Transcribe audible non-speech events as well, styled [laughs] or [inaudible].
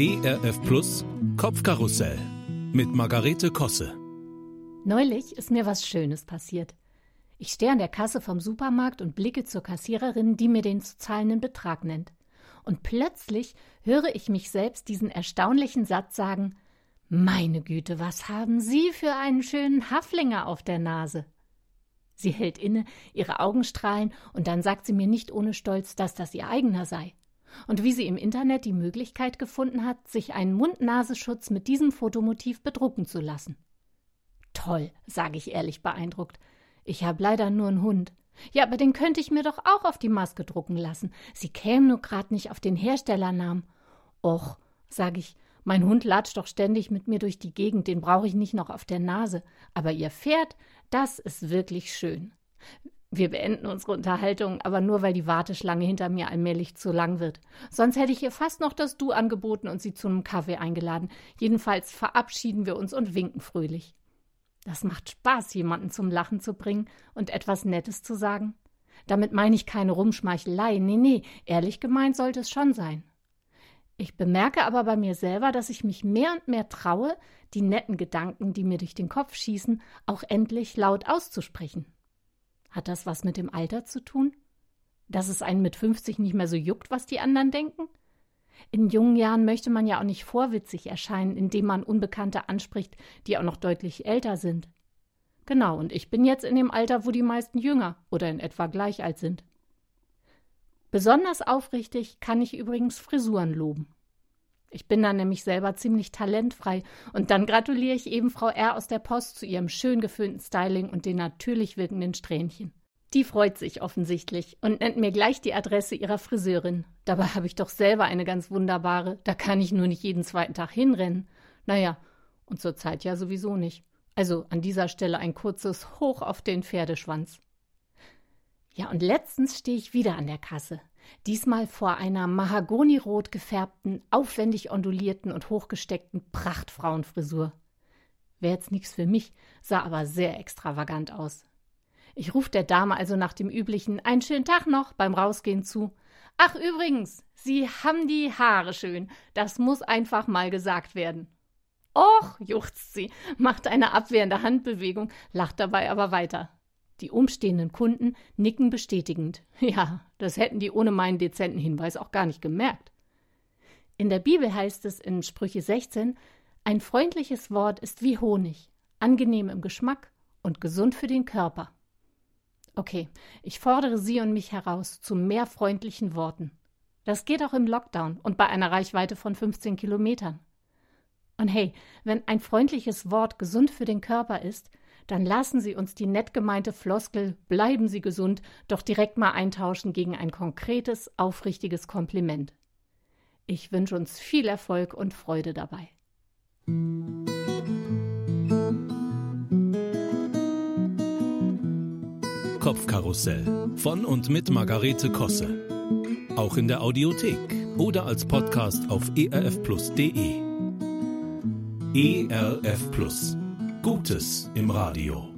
ERF Plus Kopfkarussell mit Margarete Kosse. Neulich ist mir was Schönes passiert. Ich stehe an der Kasse vom Supermarkt und blicke zur Kassiererin, die mir den zu zahlenden Betrag nennt. Und plötzlich höre ich mich selbst diesen erstaunlichen Satz sagen: Meine Güte, was haben Sie für einen schönen Haflinger auf der Nase? Sie hält inne, ihre Augen strahlen, und dann sagt sie mir nicht ohne Stolz, dass das ihr eigener sei. Und wie sie im Internet die Möglichkeit gefunden hat, sich einen Mund-Nasenschutz mit diesem Fotomotiv bedrucken zu lassen. Toll, sage ich ehrlich beeindruckt. Ich habe leider nur einen Hund. Ja, aber den könnte ich mir doch auch auf die Maske drucken lassen. Sie kämen nur grad nicht auf den Herstellernamen. Och, sage ich, mein Hund latscht doch ständig mit mir durch die Gegend, den brauche ich nicht noch auf der Nase. Aber ihr Pferd, das ist wirklich schön. Wir beenden unsere Unterhaltung, aber nur weil die Warteschlange hinter mir allmählich zu lang wird. Sonst hätte ich ihr fast noch das Du angeboten und sie zu einem Kaffee eingeladen. Jedenfalls verabschieden wir uns und winken fröhlich. Das macht Spaß, jemanden zum Lachen zu bringen und etwas Nettes zu sagen. Damit meine ich keine Rumschmeichelei. Nee, nee, ehrlich gemeint sollte es schon sein. Ich bemerke aber bei mir selber, dass ich mich mehr und mehr traue, die netten Gedanken, die mir durch den Kopf schießen, auch endlich laut auszusprechen. Hat das was mit dem Alter zu tun? Dass es einen mit 50 nicht mehr so juckt, was die anderen denken? In jungen Jahren möchte man ja auch nicht vorwitzig erscheinen, indem man Unbekannte anspricht, die auch noch deutlich älter sind. Genau, und ich bin jetzt in dem Alter, wo die meisten jünger oder in etwa gleich alt sind. Besonders aufrichtig kann ich übrigens Frisuren loben. Ich bin da nämlich selber ziemlich talentfrei und dann gratuliere ich eben Frau R. aus der Post zu ihrem schön geföhnten Styling und den natürlich wirkenden Strähnchen. Die freut sich offensichtlich und nennt mir gleich die Adresse ihrer Friseurin. Dabei habe ich doch selber eine ganz wunderbare, da kann ich nur nicht jeden zweiten Tag hinrennen. Naja, und zur Zeit ja sowieso nicht. Also an dieser Stelle ein kurzes Hoch auf den Pferdeschwanz. Ja, und letztens stehe ich wieder an der Kasse. Diesmal vor einer mahagonirot gefärbten, aufwendig ondulierten und hochgesteckten Prachtfrauenfrisur. Wäre jetzt nichts für mich, sah aber sehr extravagant aus. Ich rufe der Dame also nach dem üblichen Einen schönen Tag noch beim Rausgehen zu. Ach, übrigens, Sie haben die Haare schön. Das muss einfach mal gesagt werden. Och, juchzt sie, macht eine abwehrende Handbewegung, lacht dabei aber weiter. Die umstehenden Kunden nicken bestätigend. [laughs] Ja, das hätten die ohne meinen dezenten Hinweis auch gar nicht gemerkt. In der Bibel heißt es in Sprüche 16, ein freundliches Wort ist wie Honig, angenehm im Geschmack und gesund für den Körper. Okay, ich fordere Sie und mich heraus zu mehr freundlichen Worten. Das geht auch im Lockdown und bei einer Reichweite von 15 Kilometern. Und hey, wenn ein freundliches Wort gesund für den Körper ist, dann lassen Sie uns die nett gemeinte Floskel Bleiben Sie gesund doch direkt mal eintauschen gegen ein konkretes, aufrichtiges Kompliment. Ich wünsche uns viel Erfolg und Freude dabei. Kopfkarussell von und mit Margarete Kosse. Auch in der Audiothek oder als Podcast auf erfplus.de. ERF Plus. Gutes im Radio.